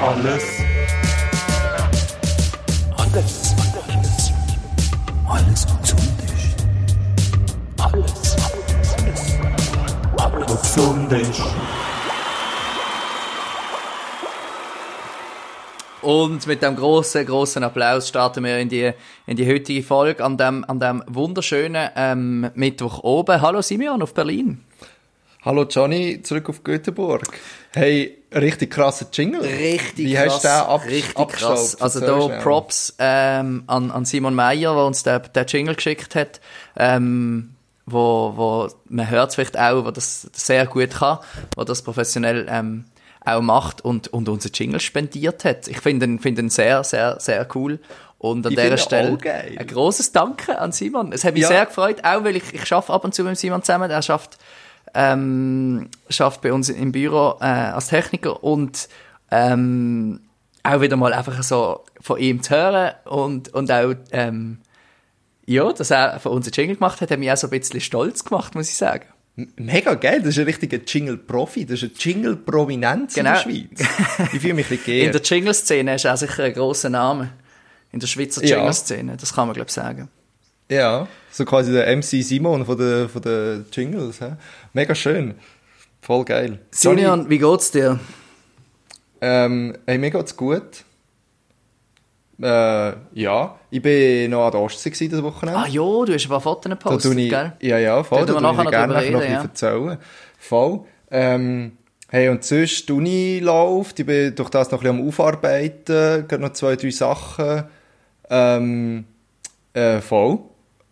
Alles. Alles. Alles. Alles gesund ist. Alles. Alles. Alles. Was gesund ist. Und mit dem großen, großen Applaus starten wir in die, in die heutige Folge an dem, an dem wunderschönen ähm, Mittwoch oben. Hallo Simeon auf Berlin. Hallo Johnny, zurück auf Göteborg. Hey, richtig krasser Jingle. Richtig Wie krass. hast du den ab richtig krass. Also da. Props ähm, an, an Simon Meyer, der uns den, den Jingle geschickt hat. Ähm, wo, wo man hört vielleicht auch, wo das sehr gut kann, wo das professionell ähm, auch macht und, und unser Jingle spendiert hat. Ich finde ihn, finde ihn sehr, sehr, sehr cool. Und an Ich dieser Stelle ein großes Danke an Simon. Es hat mich Ja. sehr gefreut, auch weil ich, ich schaffe ab und zu mit Simon zusammen. Er schafft, ähm, schafft bei uns im Büro äh, als Techniker und ähm, auch wieder mal einfach so von ihm zu hören und, und auch ähm, ja, dass er für uns einen Jingle gemacht hat, hat mich auch so ein bisschen stolz gemacht, muss ich sagen. Mega geil, das ist ein richtiger Jingle-Profi, das ist ein Jingle-Prominenz Genau. in der Schweiz. Ich fühle mich ein In der. Jingle-Szene ist er sicher ein grosser Name. In der Schweizer Ja. Jingle-Szene, das kann man glaube ich sagen. Ja, so quasi der MC Simon von den von der Jingles. hä? Mega schön. Voll geil. Simeon, wie geht's dir? ähm, hey, mir geht's gut. Äh, ja, ich bin noch an der Ostsee gewesen, das Wochenende. Ah ja, du hast ein paar Fotos Da gepostet, ich, gell? Ja, ja, voll. Können Da wir tue ich nachher gerne noch noch, ein reden, bisschen erzählen. Voll. Ähm, hey, und sonst, die Uni läuft. Ich bin durch das noch ein bisschen am Aufarbeiten. Gerade noch zwei, drei Sachen. Ähm, äh, voll.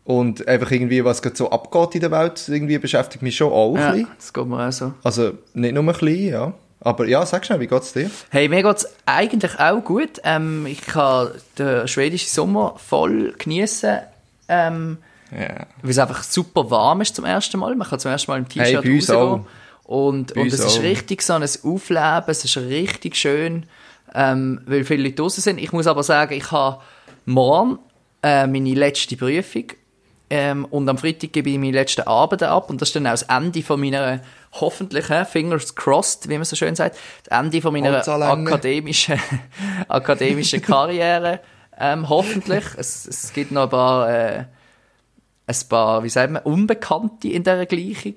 Und einfach irgendwie, was gerade so abgeht in der Welt, irgendwie beschäftigt mich schon auch ein Ja, bisschen. das geht mir auch so. Also, nicht nur ein bisschen, ja. Aber ja, sag schnell, wie geht's dir? Hey, mir geht's eigentlich auch gut. Ähm, ich kann den schwedischen Sommer voll genießen, ähm, Ja. weil es einfach super warm ist zum ersten Mal. Man kann zum ersten Mal im Hey, T-Shirt uns rausgehen. Und, Bei und es ist richtig so ein Aufleben, es ist richtig schön, ähm, weil viele Leute draußen sind. Ich muss aber sagen, ich habe morgen äh, meine letzte Prüfung ähm, und am Freitag gebe ich meine letzten Abende ab und das ist dann auch das Ende von meiner hoffentlich, fingers crossed, wie man so schön sagt, das Ende von meiner akademischen, akademischen Karriere, ähm, hoffentlich. Es, es gibt noch ein paar, äh, ein paar, wie sagt man, Unbekannte in dieser Gleichung.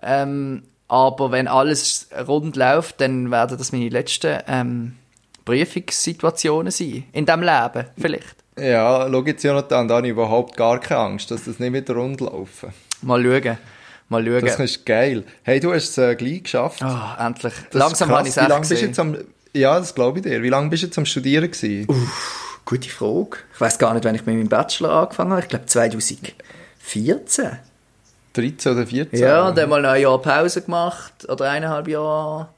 Ähm, aber wenn alles rund läuft, dann werden das meine letzten ähm, Prüfungssituationen sein. In diesem Leben, vielleicht. Ja, schau jetzt, Jonathan, da habe ich überhaupt gar keine Angst, dass das nicht wieder rund laufen. Mal schauen. Mal schauen. Das ist geil. Hey, du hast es äh, gleich geschafft. Ah, endlich. Das Langsam ist habe ich es. Wie lange bist jetzt am... Ja, das glaube ich dir. Wie lange bist du jetzt am Studieren gewesen? Gute Frage. Ich weiß gar nicht, wann ich mit meinem Bachelor angefangen habe. Ich glaube 2014. 13 oder 14? Ja, dann mal ein Jahr Pause gemacht. Oder eineinhalb Jahre.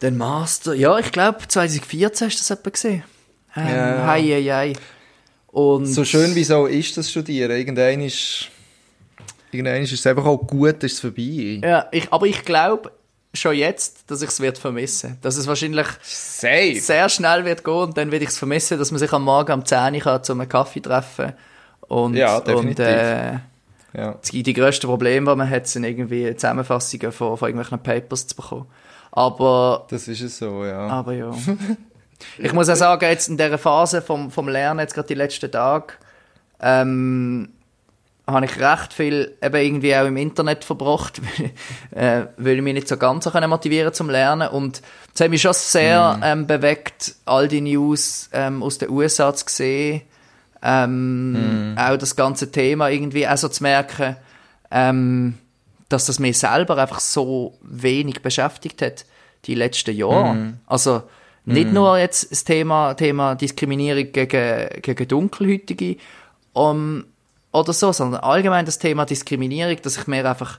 Dann Master. Ja, ich glaube 2014 hast du das etwa gesehen. Ähm, Ja. Hei, hei, hei. Und So schön wie so ist das Studieren. Irgendwann ist... Irgendwann ist es einfach auch gut, ist es vorbei. Ja, ich, aber ich glaube schon jetzt, dass ich es wird vermissen. Dass es wahrscheinlich Safe. sehr schnell wird gehen und dann werde ich es vermissen, dass man sich am Morgen um 10 Uhr kann, zu einem Kaffee treffen und, Ja, und definitiv. äh, Ja. die, die grössten Probleme, die man hat, sind irgendwie Zusammenfassungen von, von irgendwelchen Papers zu bekommen. Aber, Das ist es so, ja. aber ja. ich muss auch sagen, jetzt in dieser Phase vom, vom Lernen, jetzt gerade die letzten Tage, ähm, habe ich recht viel eben irgendwie auch im Internet verbracht, weil, äh, weil ich mich nicht so ganz so können motivieren zum Lernen. Und es hat mich schon sehr ähm, bewegt, all die News ähm, aus den USA zu sehen, ähm, auch das ganze Thema irgendwie auch so zu merken, ähm, dass das mich selber einfach so wenig beschäftigt hat die letzten Jahre. Also nicht nur jetzt das Thema, Thema Diskriminierung gegen, gegen Dunkelhäutige um, oder so, sondern allgemein das Thema Diskriminierung, dass ich mir einfach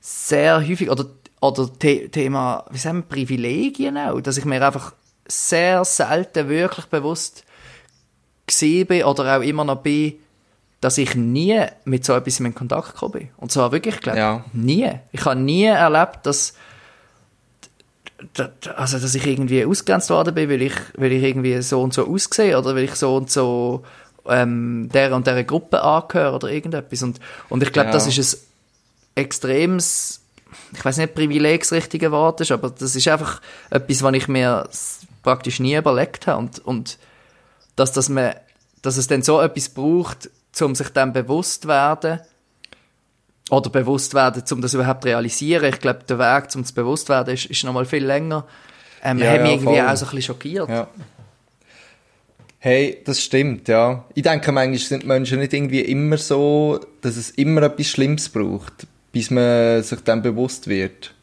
sehr häufig, oder, oder The Thema, wie sagen wir, Privilegien auch, dass ich mir einfach sehr selten wirklich bewusst gesehen bin oder auch immer noch bin, dass ich nie mit so etwas in Kontakt gekommen bin. Und zwar wirklich, glaube Ja. nie. Ich habe nie erlebt, dass also dass ich irgendwie ausgegrenzt worden bin, weil ich, weil ich irgendwie so und so aussehe oder weil ich so und so ähm, der und der Gruppe angehöre oder irgendetwas. Und, und ich glaube, Ja. das ist ein extremes ich weiß nicht, Privileg das richtige Wort ist, aber das ist einfach etwas, was ich mir praktisch nie überlegt habe und, und dass, dass, man, dass es dann so etwas braucht, um sich dann bewusst zu werden, oder bewusst werden, um das überhaupt zu realisieren. Ich glaube, der Weg, um zu bewusst werden, ist, ist noch mal viel länger. Ähm, Ja, hat mich ja, irgendwie voll. auch so ein bisschen schockiert. Ja. Hey, das stimmt, ja. Ich denke, manchmal sind Menschen nicht irgendwie immer so, dass es immer etwas Schlimmes braucht, bis man sich dann bewusst wird.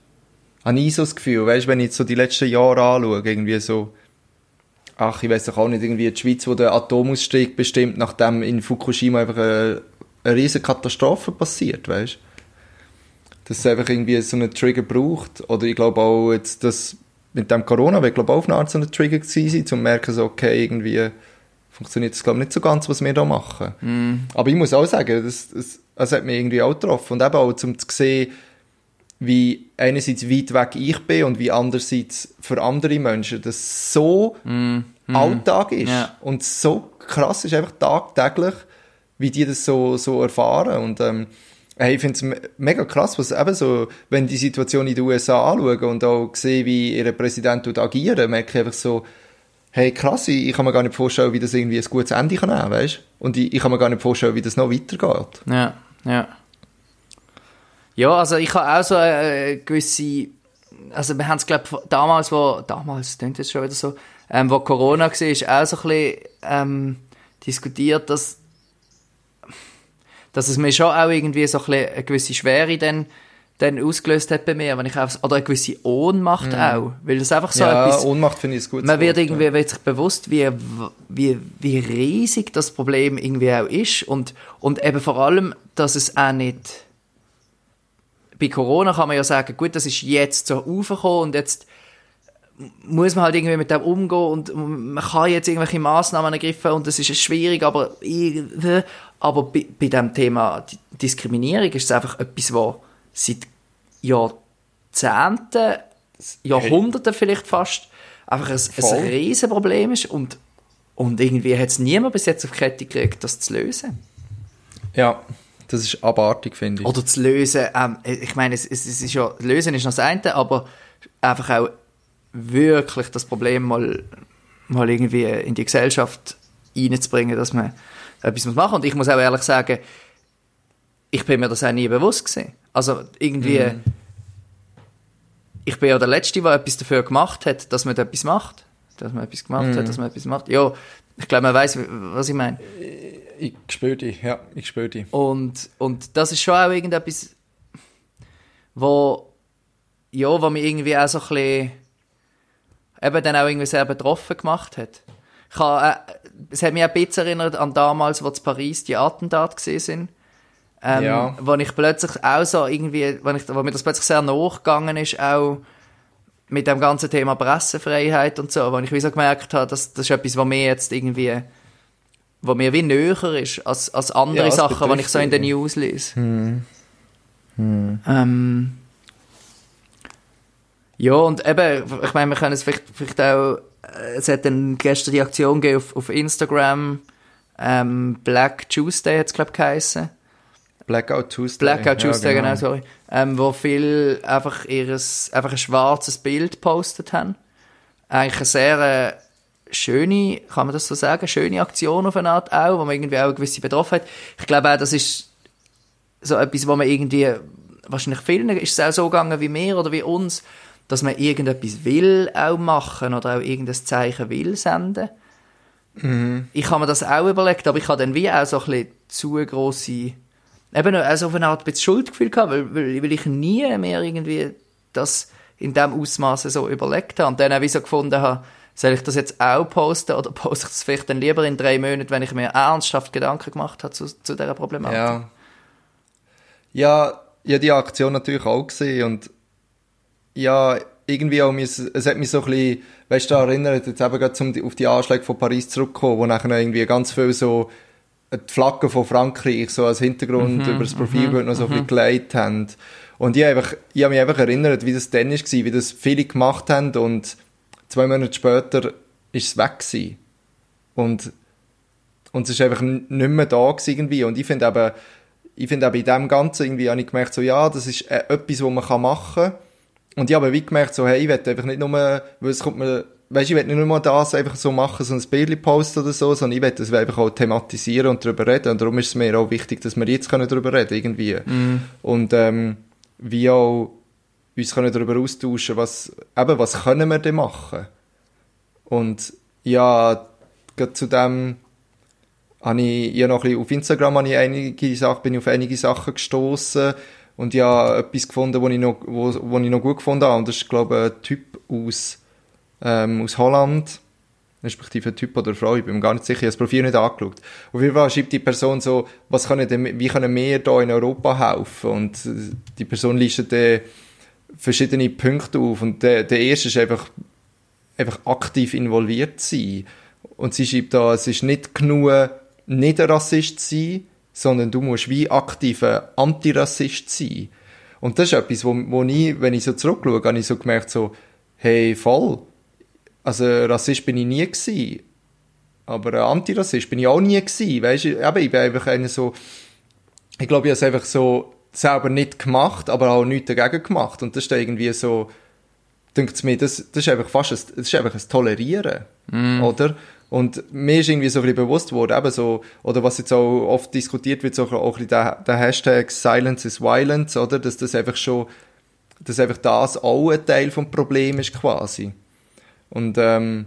Habe ich so das Gefühl, weißt, wenn ich jetzt so die letzten Jahre anschaue, irgendwie so, ach, ich weiß doch auch nicht, irgendwie die Schweiz, wo der Atomausstieg bestimmt, nachdem in Fukushima einfach eine, eine riesige Katastrophe passiert, weißt dass es einfach irgendwie so einen Trigger braucht. Oder ich glaube auch jetzt, dass mit dem Corona wird, glaube ich, auch auf eine Art so ein Trigger gewesen sein, um zu merken, so, okay, irgendwie funktioniert das, glaube ich, nicht so ganz, was wir da machen. Aber ich muss auch sagen, das, das, das hat mich irgendwie auch getroffen. Und eben auch, um zu sehen, wie einerseits weit weg ich bin und wie andererseits für andere Menschen das so Alltag ist. Ja. Und so krass ist einfach tagtäglich, wie die das so, so erfahren. Und ähm, hey, ich finde es me- mega krass, was eben so, wenn die Situation in den USA anschauen und auch sehe, wie ihr Präsident tut agieren, merke ich einfach so, hey krass, ich, ich kann mir gar nicht vorstellen, wie das irgendwie ein gutes Ende kann nehmen, weißt? Und ich, ich kann mir gar nicht vorstellen, wie das noch weitergeht. Ja, ja. Ja, also ich habe auch so eine gewisse, also wir haben es glaube damals, wo, damals, klingt jetzt schon wieder so, ähm, wo Corona war, auch so ein bisschen ähm, diskutiert, dass, dass es mir schon auch irgendwie so ein eine gewisse Schwere dann, dann ausgelöst hat bei mir, wenn ich auch, oder eine gewisse Ohnmacht auch, weil das einfach so Mhm. ja, etwas, Ohnmacht finde ich gutes man wird Wort, irgendwie wird sich bewusst, wie, wie, wie riesig das Problem irgendwie auch ist und, und eben vor allem, dass es auch nicht bei Corona kann man ja sagen, gut, das ist jetzt so aufgekommen und jetzt muss man halt irgendwie mit dem umgehen und man kann jetzt irgendwelche Massnahmen ergreifen und das ist schwierig, aber aber bei, bei dem Thema Di- Diskriminierung ist es einfach etwas, was seit Jahrzehnten, Jahrhunderten vielleicht fast, einfach ein, Voll. ein Riesenproblem ist und, und irgendwie hat es niemand bis jetzt auf die Kette gekriegt, das zu lösen. Ja, das ist abartig, finde ich. Oder zu lösen, ähm, ich meine, es, es, es ist ja, lösen ist noch das eine, aber einfach auch wirklich das Problem mal, mal irgendwie in die Gesellschaft reinzubringen, dass man etwas muss machen. Und ich muss auch ehrlich sagen, ich bin mir das auch nie bewusst gewesen. Also irgendwie, ich bin ja der Letzte, der etwas dafür gemacht hat, dass man etwas macht. Dass man etwas gemacht hat, dass man etwas macht. Ja, ich glaube, man weiß, was ich meine. Ich spüre dich, ja, ich spüre dich. Und, und das ist schon auch irgendetwas, wo, ja, wo mich irgendwie auch so ein bisschen, eben dann auch irgendwie sehr betroffen gemacht hat. Ich habe, äh, es hat mich ein bisschen erinnert an damals, wo in Paris die Attentate gesehen sind. Ähm, Ja. Wo ich plötzlich auch so irgendwie, wo, ich, wo mir das plötzlich sehr nachgegangen ist, auch mit dem ganzen Thema Pressefreiheit und so, wo ich wie so gemerkt habe, dass das ist etwas, was mir jetzt irgendwie, wo mir wie näher ist, als, als andere Ja, Sachen, die ich so in den. News lese. Ähm, ja, und eben, ich meine, wir können es vielleicht, vielleicht auch, es hat dann gestern die Aktion gegeben auf, auf Instagram, ähm, Black Tuesday hat es, glaube ich, geheissen. Blackout Tuesday. Blackout Ja, Tuesday, genau, sorry. Ähm, wo viel einfach ihres, einfach ein schwarzes Bild gepostet haben. Eigentlich eine sehr äh, schöne, kann man das so sagen, schöne Aktion auf eine Art auch, wo man irgendwie auch eine gewisse Betroffenheit. Ich glaube auch, das ist so etwas, wo man irgendwie, wahrscheinlich vielen ist es auch so gegangen wie mir oder wie uns, dass man irgendetwas will auch machen oder auch irgendein Zeichen will senden. Ich habe mir das auch überlegt, aber ich habe dann wie auch so ein bisschen zu grosse eben also auf eine Art ein bisschen Schuldgefühl gehabt, weil, weil, weil ich nie mehr irgendwie das in dem Ausmaße so überlegt habe und dann auch wie so gefunden habe, soll ich das jetzt auch posten oder poste ich das vielleicht dann lieber in drei Monaten, wenn ich mir ernsthaft Gedanken gemacht habe zu, zu dieser Problematik. Ja. Ja, habe die Aktion natürlich auch gesehen und ja, irgendwie auch, mis- es hat mich so ein bisschen, weißt du, erinnert, jetzt eben gerade zum, auf die Anschläge von Paris zurückkommen, wo nachher irgendwie ganz viel so die Flagge von Frankreich so als Hintergrund über das Profilbild noch so ein bisschen gelegt haben. Und ich habe, einfach, ich habe mich einfach erinnert, wie das dann war, wie das viele gemacht haben und zwei Monate später ist es weg gewesen. Und und es ist einfach nicht mehr da irgendwie. Und ich finde eben, ich finde auch bei dem Ganzen irgendwie habe ich gemerkt, so, ja, das ist äh, etwas, was man machen kann. Und ich habe wie gemerkt, so, hey, ich will einfach nicht nur, weil es kommt mir, weißt, ich will nicht nur das einfach so machen, so ein Bild posten oder so, sondern ich will das einfach auch thematisieren und darüber reden. Und darum ist es mir auch wichtig, dass wir jetzt können darüber reden, irgendwie. Und, ähm, wie auch uns können darüber austauschen, was, eben, was können wir denn machen? Und, ja, gerade zu dem, habe ich, ja noch ein bisschen auf Instagram habe ich einige Sachen, bin ich auf einige Sachen gestoßen und ja etwas gefunden, wo ich noch, wo, wo ich noch gut gefunden habe. Und das ist, glaube ich, ein Typ aus, ähm, aus Holland, respektive ein Typ oder eine Frau, ich bin mir gar nicht sicher, ich habe das Profil nicht angeschaut. Auf jeden Fall schreibt die Person so, was können denn, wie können wir da in Europa helfen? Und die Person listet dann verschiedene Punkte auf und der, der erste ist einfach, einfach aktiv involviert sein. Und sie schreibt da, es ist nicht genug, nicht ein Rassist zu sein, sondern du musst wie aktiver Antirassist sein. Und das ist etwas, wo, wo ich, wenn ich so zurückschaue, habe ich so gemerkt, so, hey, voll. Also, Rassist bin ich nie gewesen. Aber ein Antirassist bin ich auch nie gewesen. Weißt du, eben, ich bin einfach einer so, ich glaube, ich habe es einfach so selber nicht gemacht, aber auch nichts dagegen gemacht. Und das ist irgendwie so, denkt mir, das, das ist einfach fast ein, das ist einfach ein Tolerieren, oder? Und mir ist irgendwie so ein bisschen bewusst worden, eben so, oder was jetzt auch oft diskutiert wird, so auch ein bisschen der, der Hashtag Silence is Violence, oder? Dass das einfach schon, dass einfach das auch ein Teil vom Problem ist quasi. Und, ähm,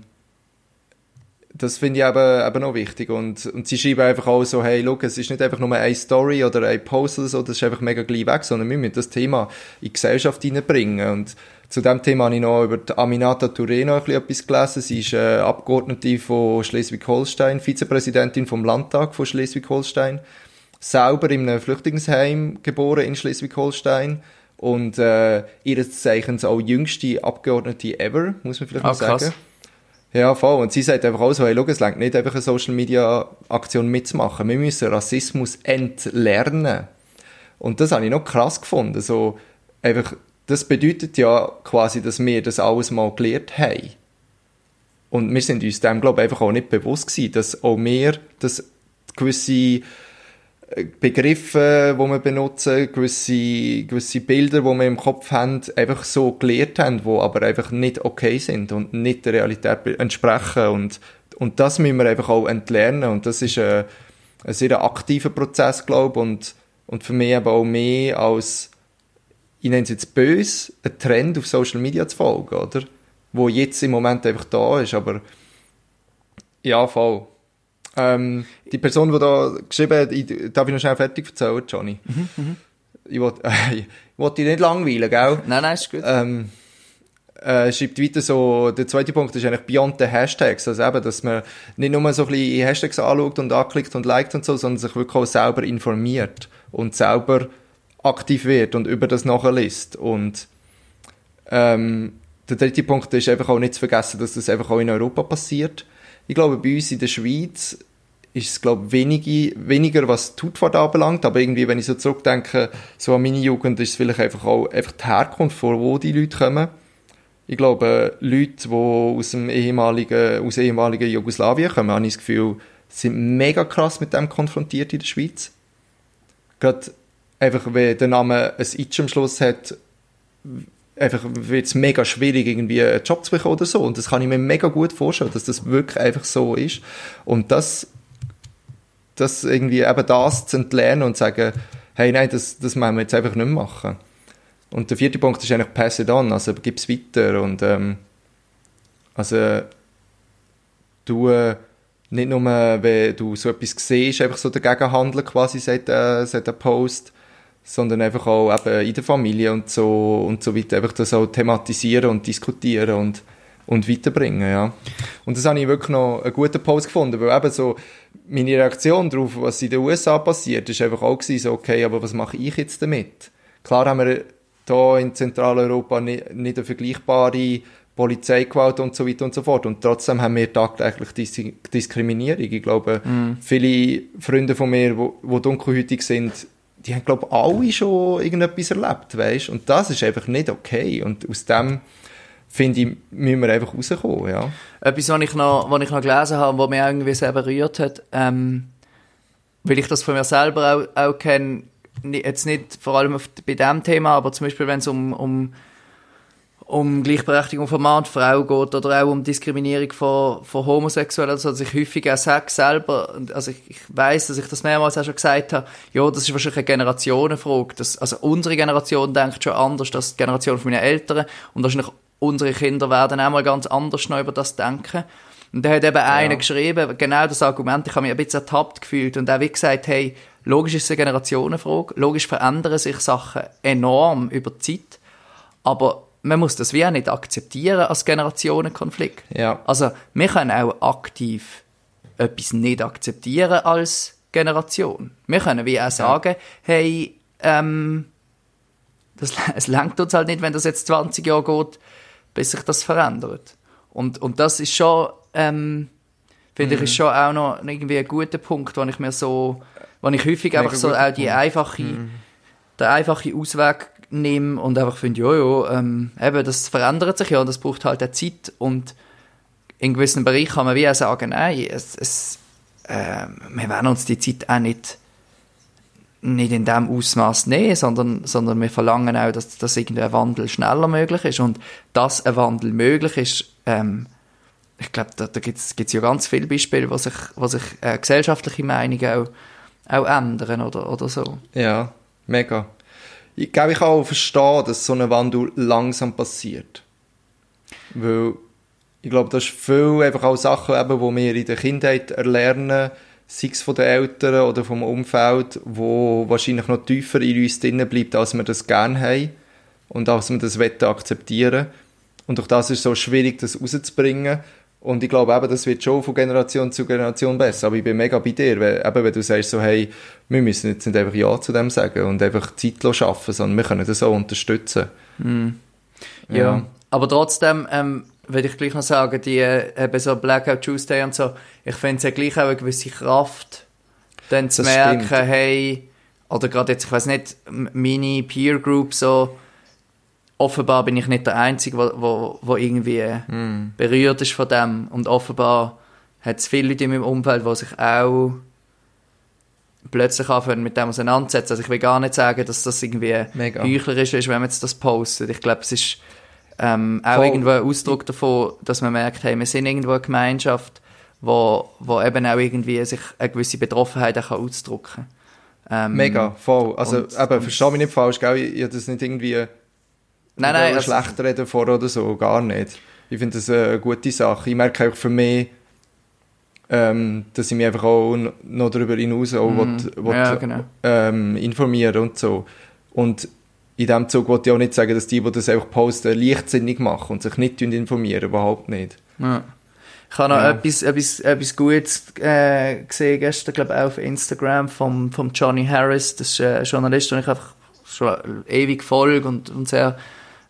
das finde ich eben, eben noch wichtig. Und, und sie schreiben einfach auch so, hey, look, es ist nicht einfach nur eine Story oder ein Post oder so, das ist einfach mega gleich weg, sondern wir müssen das Thema in die Gesellschaft hineinbringen. Und zu dem Thema habe ich noch über die Aminata Touré noch ein bisschen etwas gelesen. Sie ist äh, Abgeordnete von Schleswig-Holstein, Vizepräsidentin vom Landtag von Schleswig-Holstein, selber in einem Flüchtlingsheim geboren in Schleswig-Holstein und äh, ihres Zeichens auch jüngste Abgeordnete ever, muss man vielleicht Ah, mal sagen. krass. Ja, voll. Und sie sagt einfach auch so, hey, schau, es reicht nicht einfach eine Social-Media-Aktion mitzumachen. Wir müssen Rassismus entlernen. Und das habe ich noch krass gefunden. So, einfach, das bedeutet ja quasi, dass wir das alles mal gelernt haben. Und wir sind uns dem, glaube ich, einfach auch nicht bewusst gewesen, dass auch wir, dass gewisse Begriffe, die wir benutzen, gewisse, gewisse Bilder, die wir im Kopf haben, einfach so gelernt haben, die aber einfach nicht okay sind und nicht der Realität entsprechen. Und, und das müssen wir einfach auch entlernen. Und das ist ein, ein sehr aktiver Prozess, glaube ich. Und, und für mich eben auch mehr als, ich nenne es jetzt böse, ein Trend auf Social Media zu folgen, oder? Wo jetzt im Moment einfach da ist, aber ja, voll. Ähm, die Person, die da geschrieben hat, ich, darf ich noch schnell fertig erzählen, Johnny? Ich wollte äh, ich dich nicht langweilen, gell? Nein, nein, ist gut. Ähm, äh, schreibt weiter so, der zweite Punkt ist eigentlich beyond the Hashtags, also eben, dass man nicht nur so ein bisschen Hashtags anschaut und anklickt und liked und so, sondern sich wirklich auch selber informiert und selber aktiv wird und über das nachliest und ähm, der dritte Punkt ist einfach auch nicht zu vergessen, dass das einfach auch in Europa passiert. Ich glaube, bei uns in der Schweiz ist es, glaube ich, wenige, weniger, was die Hautfarbe anbelangt, aber irgendwie, wenn ich so zurückdenke, so an meine Jugend, ist es vielleicht einfach auch einfach die Herkunft, von wo die Leute kommen. Ich glaube, Leute, die aus dem ehemaligen, aus ehemaligen Jugoslawien kommen, habe ich das Gefühl, sind mega krass mit dem konfrontiert in der Schweiz. Gerade einfach, wenn der Name ein Itch am Schluss hat, einfach wird es mega schwierig, irgendwie einen Job zu bekommen oder so. Und das kann ich mir mega gut vorstellen, dass das wirklich einfach so ist. Und das, das irgendwie eben das zu entlernen und zu sagen, hey, nein, das, das müssen wir jetzt einfach nicht machen. Und der vierte Punkt ist eigentlich pass it on, also gib es weiter und ähm, also du äh, nicht nur, wenn du so etwas siehst, einfach so dagegen handeln quasi, sagt, äh, Post, sondern einfach auch eben in der Familie und so und so weiter, einfach das auch thematisieren und diskutieren und, und weiterbringen, ja. Und das habe ich wirklich noch einen guten Post gefunden, weil eben so meine Reaktion darauf, was in den USA passiert, ist einfach auch gewesen, so, okay, aber was mache ich jetzt damit? Klar haben wir da in Zentraleuropa nicht, nicht eine vergleichbare Polizeigewalt und so weiter und so fort. Und trotzdem haben wir tagtäglich Dis Diskriminierung. Ich glaube, viele Freunde von mir, die, die dunkelhütig sind, die haben, glaube ich, alle schon irgendetwas erlebt, weißt? Und das ist einfach nicht okay. Und aus dem, finde ich, müssen wir einfach rauskommen, ja. Etwas, was ich noch, was ich noch gelesen habe, was mich irgendwie sehr berührt hat, ähm, weil ich das von mir selber auch, auch kenne, jetzt nicht vor allem bei dem Thema, aber zum Beispiel, wenn es um, um, um Gleichberechtigung von Mann und Frau geht oder auch um Diskriminierung von, von Homosexuellen, also dass ich häufig auch sage selber, also ich, ich weiß, dass ich das mehrmals auch schon gesagt habe, ja, das ist wahrscheinlich eine Generationenfrage. Das, also unsere Generation denkt schon anders als die Generation von meinen Eltern und wahrscheinlich unsere Kinder werden auch mal ganz anders noch über das denken. Und da hat eben einer geschrieben, genau das Argument, ich habe mich ein bisschen ertappt gefühlt und auch wie gesagt, hey, logisch ist es eine Generationenfrage, logisch verändern sich Sachen enorm über die Zeit, aber man muss das wie auch nicht akzeptieren als Generationenkonflikt. Ja. Also, wir können auch aktiv etwas nicht akzeptieren als Generation. Wir können wie auch sagen, hey, ähm, das, es langt uns halt nicht, wenn das jetzt 20 Jahre geht, bis sich das verändert. Und, und das ist schon, ähm, finde ich, ist schon auch noch irgendwie ein guter Punkt, wo ich mir so, wo ich häufig einfach so auch die einfache, den einfachen Ausweg nehme und einfach finde, ja, ja, ähm, eben, das verändert sich ja und das braucht halt auch Zeit und in gewissen Bereichen kann man wie auch sagen, nein, es, es, ähm, wir werden uns die Zeit auch nicht nicht in dem Ausmaß nehmen, sondern, sondern wir verlangen auch, dass, dass irgendwie ein Wandel schneller möglich ist. Und dass ein Wandel möglich ist, ähm, ich glaube, da, da gibt es ja ganz viele Beispiele, wo sich, wo sich äh, gesellschaftliche Meinungen auch, auch ändern oder, oder so. Ja, mega. Ich glaube, ich kann auch verstehen, dass so ein Wandel langsam passiert. Weil ich glaube, das ist viel einfach auch Sachen, eben, die wir in der Kindheit erlernen, sei es von den Eltern oder vom Umfeld, wo wahrscheinlich noch tiefer in uns drin bleibt, als wir das gerne haben und als wir das wollen akzeptieren. Und durch das ist es so schwierig, das rauszubringen. Und ich glaube eben, das wird schon von Generation zu Generation besser. Aber ich bin mega bei dir, weil, eben, wenn du sagst so, hey, wir müssen jetzt nicht einfach Ja zu dem sagen und einfach Zeit schaffen, sondern wir können das auch unterstützen. Ja. Aber trotzdem, ähm, würde ich gleich noch sagen, die äh, eben so Blackout Tuesday und so, ich finde es ja gleich auch eine gewisse Kraft, dann zu Das merken, stimmt. hey, oder gerade jetzt, ich weiß nicht, meine Peer Group so, offenbar bin ich nicht der Einzige, wo, wo, wo irgendwie Hm. berührt ist von dem und offenbar hat es viele Leute in meinem Umfeld, die sich auch plötzlich anfangen mit dem auseinandersetzen. Also ich will gar nicht sagen, dass das irgendwie heuchlerisch ist, wenn man jetzt das postet. Ich glaube, es ist ähm, auch Voll. irgendwo ein Ausdruck davon, dass man merkt, hey, wir sind irgendwo eine Gemeinschaft, wo, wo eben auch irgendwie sich eine gewisse Betroffenheit auch ausdrücken kann. Ähm, Mega, voll. Also, und- eben, versteh mich nicht falsch, gell? Ich, ich das nicht irgendwie Nein, nein, also, schlecht reden vor oder so, gar nicht. Ich finde das eine gute Sache. Ich merke auch für mich, ähm, dass ich mich einfach auch noch darüber hinaus auch will, will, Mhm. ja, genau. ähm, informieren und so. Und in dem Zug wollte ich auch nicht sagen, dass die, die das einfach posten, leichtsinnig machen und sich nicht informieren, überhaupt nicht. Ja. Ich habe noch Ja. etwas, etwas, etwas Gutes äh, gesehen gestern, glaube auch auf Instagram vom, vom Johnny Harris. Das ist ein Journalist, den ich einfach schon ewig folge und, und sehr,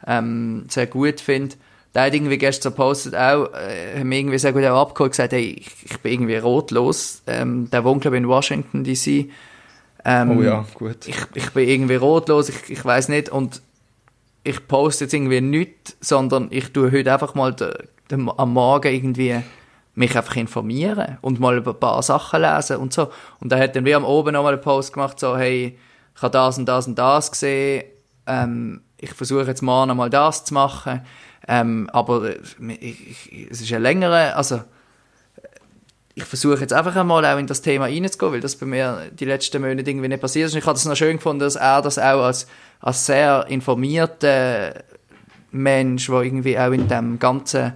ähm, sehr gut finde. Der hat irgendwie gestern gepostet auch, äh, hat mir irgendwie sehr gut auch abgeholt, gesagt, hey, ich, ich bin irgendwie rotlos. Ähm, der wohnt, glaube ich, in Washington, D.C. Ähm, Oh ja, gut. ich, ich bin irgendwie rotlos, ich, ich weiß nicht und ich poste jetzt irgendwie nichts, sondern ich tue heute einfach mal de, de, am Morgen irgendwie mich einfach informieren und mal über ein paar Sachen lesen und so. Und er hat dann wie am Oben nochmal einen Post gemacht, so, hey, ich habe das und das und das gesehen, ähm, ich versuche jetzt morgen mal das zu machen, ähm, aber äh, ich, ich, es ist ein längerer, also ich versuche jetzt einfach einmal auch in das Thema reinzugehen, weil das bei mir die letzten Monate irgendwie nicht passiert ist. Und ich habe es noch schön gefunden, dass er das auch als, als sehr informierter Mensch, der irgendwie auch in dem ganzen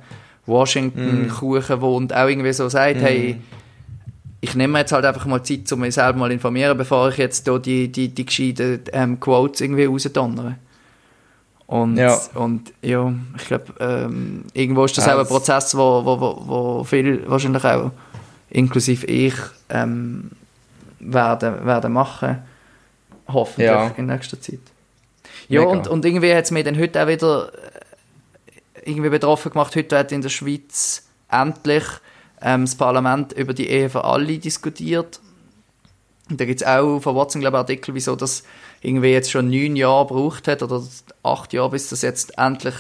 Washington-Kuchen wohnt, auch irgendwie so sagt, hey, ich nehme mir jetzt halt einfach mal Zeit, um mich selber mal informieren, bevor ich jetzt hier die, die, die gescheiten ähm, Quotes irgendwie rausdonnere. Und Ja. und ja, ich glaube, ähm, irgendwo ist das Ja, auch ein das- Prozess, wo, wo, wo, wo viel wahrscheinlich auch, inklusive ich, ähm, werden, werden machen. Hoffentlich Ja. in nächster Zeit. Ja, Mega. und, und irgendwie hat es mich dann heute auch wieder äh, irgendwie betroffen gemacht. Heute wird in der Schweiz endlich ähm, das Parlament über die Ehe für alle diskutiert. Und da gibt es auch von Watson, glaube ich, Artikel, wieso das irgendwie jetzt schon neun Jahre gebraucht hat oder acht Jahre, bis das jetzt endlich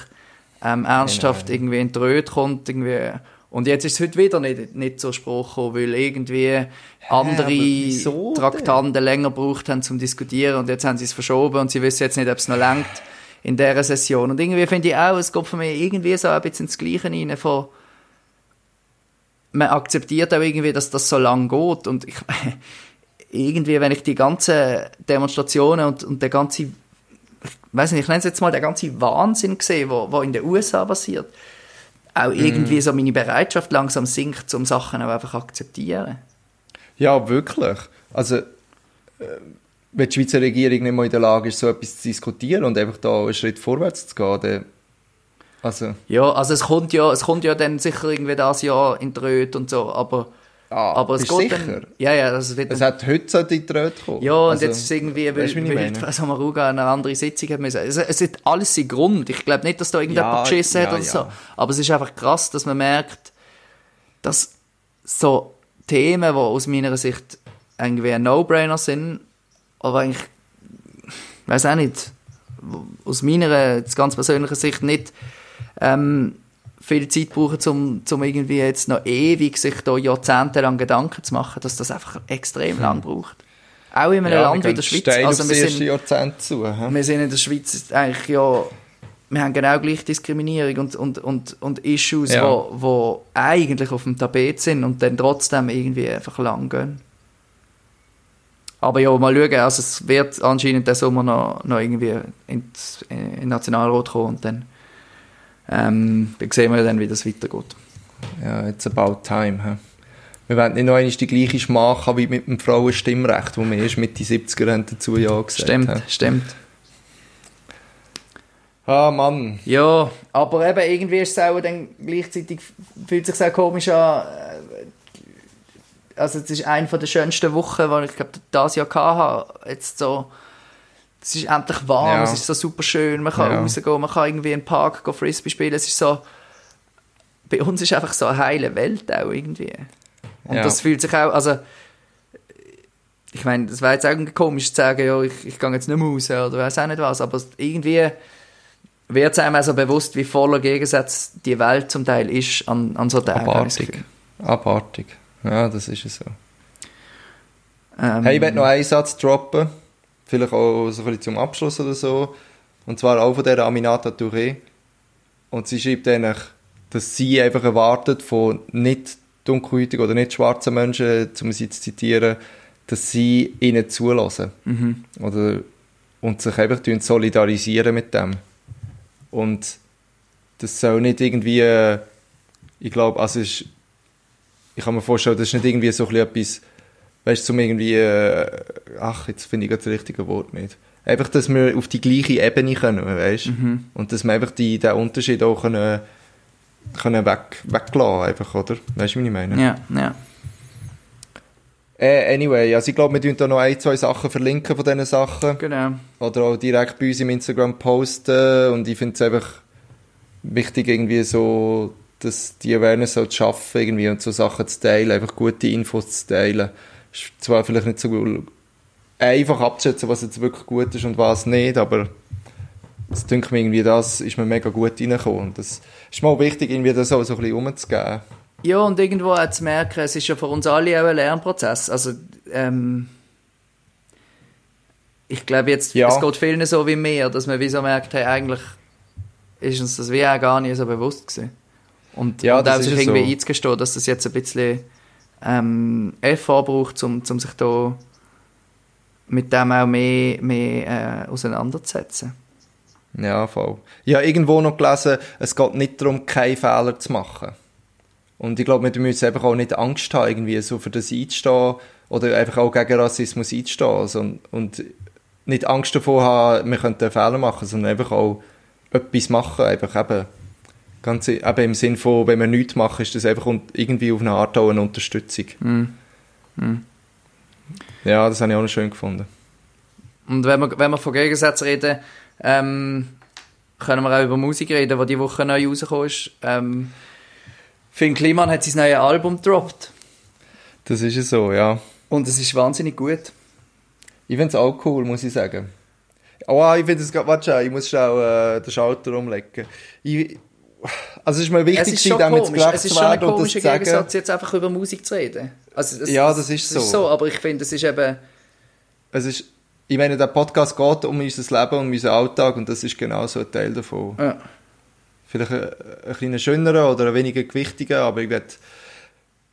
ähm, ernsthaft Genau. irgendwie in die Röte kommt. Irgendwie. Und jetzt ist es heute wieder nicht, nicht zur Sprache gekommen, weil irgendwie andere denn? Traktanten länger gebraucht haben zum Diskutieren und jetzt haben sie es verschoben und sie wissen jetzt nicht, ob es noch langt in dieser Session. Und irgendwie finde ich auch, es geht für mich irgendwie so ein bisschen ins Gleiche rein von man akzeptiert auch irgendwie, dass das so lang geht und ich irgendwie, wenn ich die ganzen Demonstrationen und, und der ganze, ich weiß nicht, ich nenne es jetzt mal der ganze Wahnsinn sehe, wo, wo in den USA passiert, auch irgendwie so meine Bereitschaft langsam sinkt, um Sachen auch einfach akzeptieren. Ja, wirklich. Also, äh, wenn die Schweizer Regierung nicht mal in der Lage ist, so etwas zu diskutieren und einfach da einen Schritt vorwärts zu gehen, dann, also, Ja, also es kommt ja, es kommt ja dann sicher irgendwie das Jahr in die Röte und so, aber, ah, aber es geht sicher? dann, ja, ja, es wird Es hat heute so die Tröte kommen. ja, und Also, jetzt ist irgendwie, weil, weil? Frau Samaruga eine andere Sitzung hat müssen. Es, es hat alles seinen Grund. Ich glaube nicht, dass da irgendjemand Ja, geschissen hat ja, oder so. ja. Aber es ist einfach krass, dass man merkt, dass so Themen, die aus meiner Sicht irgendwie ein No-Brainer sind, aber eigentlich, ich weiß auch nicht, aus meiner ganz persönlichen Sicht nicht ähm, viel Zeit brauchen, um zum irgendwie jetzt noch ewig sich da jahrzehntelang Gedanken zu machen, dass das einfach extrem lang braucht. Auch in einem Hm. ja, Land wie der Schweiz. Also wir sind, Jahrzehnt zu. wir sind in der Schweiz eigentlich ja, wir haben genau gleich Diskriminierung und, und, und, und Issues, Ja. wo, wo eigentlich auf dem Tapet sind und dann trotzdem irgendwie einfach lang gehen. Aber ja, mal schauen, also es wird anscheinend der Sommer noch, noch irgendwie ins, in den Nationalrat kommen und dann, ähm, dann sehen wir dann, wie das weitergeht. Ja, it's about time. hä? Wir wollen nicht noch einmal die gleiche Schmach haben wie mit dem Frauenstimmrecht, wo wir erst Mitte 70er haben dazu ja gesagt Stimmt, hä? stimmt. Ah, Mann. Ja, aber eben irgendwie ist es auch dann gleichzeitig, fühlt es sich auch komisch an. äh, Also es ist eine der schönsten Wochen, die ich glaube, das Jahr hatte. Jetzt so, es ist endlich warm, Ja. es ist so super schön, man kann Ja. rausgehen, man kann irgendwie in den Park gehen, Frisbee spielen. Es ist so, bei uns ist einfach so eine heile Welt auch irgendwie. Und Ja. das fühlt sich auch, also ich meine, das wäre jetzt auch komisch zu sagen, ja, ich, ich gehe jetzt nicht mehr raus oder weiß auch nicht was, aber irgendwie wird es einem auch so bewusst, wie voller Gegensatz die Welt zum Teil ist an, an so Tagen. Abartig. Abartig. Ja, das ist es so. Ähm, Hey, ich werde noch einen Satz droppen. Vielleicht auch so ein bisschen zum Abschluss oder so. Und zwar auch von der Aminata Touré. Und sie schreibt eigentlich, dass sie einfach erwartet von nicht dunkelhäutigen oder nicht schwarzen Menschen, um sie zu zitieren, dass sie ihnen zulassen. Mhm. Oder, und sich einfach solidarisieren mit dem. Und das soll nicht irgendwie, äh, ich glaube, also ist, ich kann mir vorstellen, das ist nicht irgendwie so ein bisschen etwas, weißt du, zum irgendwie, äh, ach, jetzt finde ich das richtige Wort nicht. Einfach, dass wir auf die gleiche Ebene können, weißt du? Mhm. Und dass wir einfach die, den Unterschied auch können, können weg, weglassen, einfach, oder? Weißt du, wie ich meine? Ja, ja. Äh, anyway, also ich glaube, wir tun da noch ein, zwei Sachen verlinken von diesen Sachen. Genau. Oder auch direkt bei uns im Instagram posten. Und ich finde es einfach wichtig, irgendwie so, dass die Awareness so zu schaffen irgendwie und so Sachen zu teilen, einfach gute Infos zu teilen. Ist zwar vielleicht nicht so einfach abzuschätzen, was jetzt wirklich gut ist und was nicht, aber es denke mir irgendwie, das ist mir mega gut reingekommen. Und das ist mal wichtig, irgendwie das auch so ein bisschen umzugeben. Ja, und irgendwo auch zu merken, es ist ja für uns alle auch ein Lernprozess. Also, ähm, ich glaube jetzt, Ja. es geht vielen so wie mir, dass man wie so merkt, hey, eigentlich ist uns das wie auch gar nicht so bewusst gewesen. Und, Ja, und das auch ist sich es irgendwie so. einzugestehen, dass das jetzt ein bisschen ähm, Effort braucht, um, um sich da mit dem auch mehr, mehr äh, auseinanderzusetzen. Ja, voll. Ich habe irgendwo noch gelesen, es geht nicht darum, keine Fehler zu machen. Und ich glaube, wir müssen einfach auch nicht Angst haben, irgendwie so für das einzustehen oder einfach auch gegen Rassismus einzustehen. Also, und, und nicht Angst davor haben, wir könnten Fehler machen, sondern einfach auch etwas machen. Einfach eben, ganz, eben im Sinn von, wenn wir nichts machen, ist das einfach irgendwie auf eine Art auch eine Unterstützung. Mhm. Ja, das habe ich auch noch schön gefunden. Und wenn wir, wenn wir von Gegensätzen reden, ähm, können wir auch über Musik reden, die die Woche neu rausgekommen ist. Ähm, Finn Kliman hat sein neues Album gedroppt. Das ist es so, ja. Und es ist wahnsinnig gut. Ich finde es auch cool, muss ich sagen. Oh, ich finde es gerade, warte ich muss schnell äh, den Schalter umlegen. Ich, Also es ist mir Es wichtig, ist schon dem jetzt komisch. Es ist schon ein das komischer. Gegensatz, jetzt einfach über Musik zu reden. Also, es, Ja, das ist es so. aber ich finde, es ist eben... Es ist, ich meine, der Podcast geht um unser Leben und um unseren Alltag und das ist genau so ein Teil davon. Ja. Vielleicht ein, ein kleiner schönerer oder ein weniger gewichtiger, aber ich werde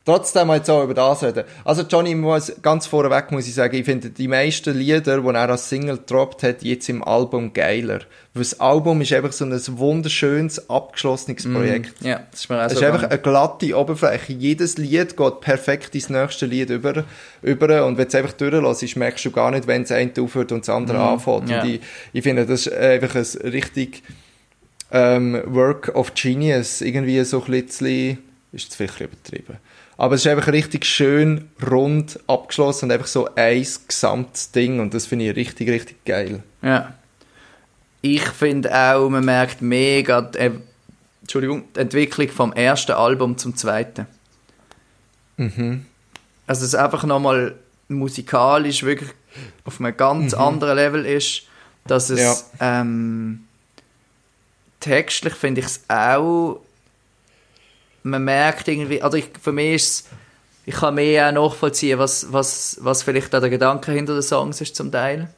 trotzdem jetzt auch über das reden. Also Johnny, muss, ganz vorweg muss ich sagen, ich finde die meisten Lieder, die er als Single gedroppt hat, jetzt im Album geiler. Weil das Album ist einfach so ein wunderschönes, abgeschlossenes Projekt. Ja, das ist mir auch Es so ist einfach eine glatte Oberfläche. Jedes Lied geht perfekt ins nächste Lied über, über und wenn es einfach durchlässt, merkst du gar nicht, wenn das eine aufhört und das andere anfängt. Mhm. ja. Und ich, ich finde, das ist einfach ein richtig ähm, Work of Genius. Irgendwie so ein bisschen, ist jetzt vielleicht übertrieben. Aber es ist einfach richtig schön, rund, abgeschlossen und einfach so ein gesamtes Ding und das finde ich richtig, richtig geil. Ja. Ich finde auch, man merkt mega die, Entschuldigung, die Entwicklung vom ersten Album zum zweiten. Mhm. Also es einfach nochmal musikalisch wirklich auf einem ganz anderen Level ist, dass es ähm, textlich finde ich es auch man merkt irgendwie, also ich, für mich ist es, ich kann mehr auch nachvollziehen, was, was, was vielleicht auch der Gedanke hinter den Songs ist zum Teil.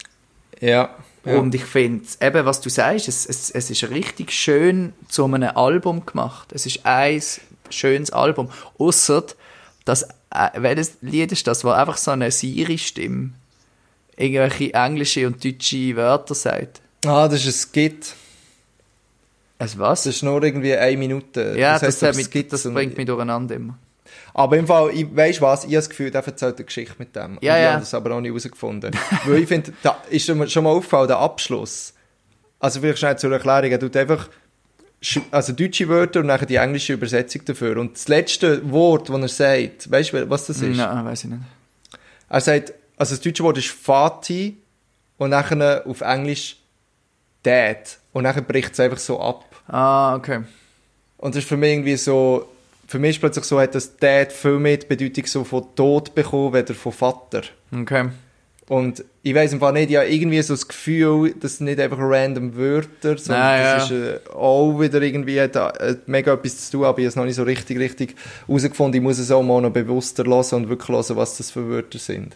Ja. ja. Und ich finde, eben, was du sagst, es, es, es ist richtig schön zu einem Album gemacht. Es ist ein schönes Album. Ausser, dass, äh, welches Lied ist das, wo einfach so eine Siri-Stimme irgendwelche englische und deutsche Wörter sagt. ah, das ist ein Skit. Also was? Das ist nur irgendwie eine Minute. ja, das, heisst das, das bringt mich durcheinander immer. Aber im Fall, ich weiss was, ich habe das Gefühl, der erzählt eine Geschichte mit dem. Ja, und ich ja. habe das aber auch nicht herausgefunden. Weil ich finde, da ist mir schon mal aufgefallen, der Abschluss. Also vielleicht schnell zur Erklärung, er tut einfach also deutsche Wörter und nachher die englische Übersetzung dafür. Und das letzte Wort, das er sagt, weißt du, was das ist? Nein, weiß ich nicht. Er sagt, also das deutsche Wort ist Vati und nachher auf Englisch Dad. Und nachher bricht es einfach so ab. Ah, okay. Und das ist für mich irgendwie so, für mich ist plötzlich so, hat das Dad viel mehr die Bedeutung so von Tod bekommen, weder von Vater. Okay. Und ich weiss im Fall nicht, ich habe irgendwie so das Gefühl, das sind nicht einfach random Wörter, sondern Nein, das ja. ist äh, auch wieder irgendwie, hat, äh, mega etwas zu tun, aber ich habe es noch nicht so richtig, richtig herausgefunden. Ich muss es auch mal noch bewusster hören und wirklich hören, was das für Wörter sind.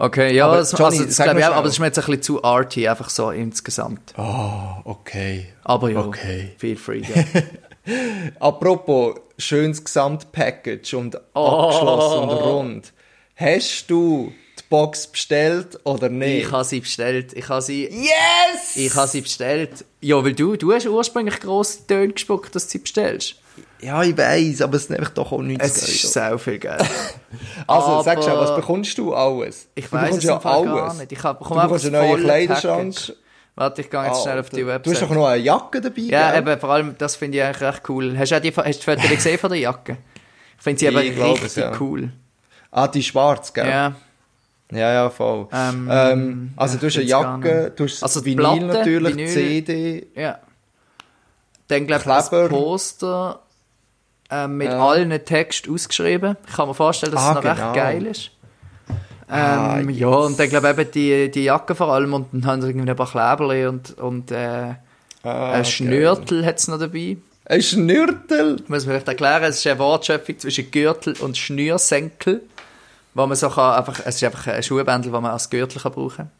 Okay, ja, Aber das, Johnny, also, das glaube ich auch, aber das ist mir jetzt ein bisschen zu arty, einfach so insgesamt. Oh, okay. Aber ja, Okay. feel free. Ja. Apropos schönes Gesamtpackage und Oh. abgeschlossen und rund. Hast du die Box bestellt oder nicht? Ich habe sie bestellt. Ich habe sie, yes! ich habe sie bestellt. Ja, weil du, du hast ursprünglich grosse Töne gespuckt, dass du sie bestellst. Ja, ich weiß, aber es ist einfach doch auch nichts Es ist geil. sau viel Geld. Also, sag schon, aber- was bekommst du alles? Ich du weiß es im Fall gar nicht. Ich hab- du bekomme einfach bekommst einen neuen Kleiderschrank. Package. Warte, ich gehe jetzt schnell auf die Ah, Website. Du hast doch noch eine Jacke dabei, ja, gell? eben, vor allem, das finde ich eigentlich recht cool. Hast du auch die, hast du die gesehen von der Jacke? Ich finde sie Ich glaube richtig es, ja. cool. Ah, die schwarz, gell? Ja. Ja, ja, voll. Ähm, Ähm, also ja, du hast eine Jacke, du hast Also Vinyl Platte, natürlich, Vinyl. CD. Ja. Dann glaube ich das. Poster äh, mit Ja. allen Text ausgeschrieben. Ich kann mir vorstellen, dass Ah, es noch genau. recht geil ist. Ähm, Ah, Ja, und dann glaube ich eben die, die Jacke vor allem und dann haben sie irgendwie ein paar Kleberli und, und äh, Ah, ein Schnürtel hat es noch dabei. Ein Schnürtel. Ich muss mir vielleicht erklären, es ist eine Wortschöpfung zwischen Gürtel und Schnürsenkel, wo man so kann, einfach, es ist einfach ein Schuhbändel, das man als Gürtel kann brauchen kann.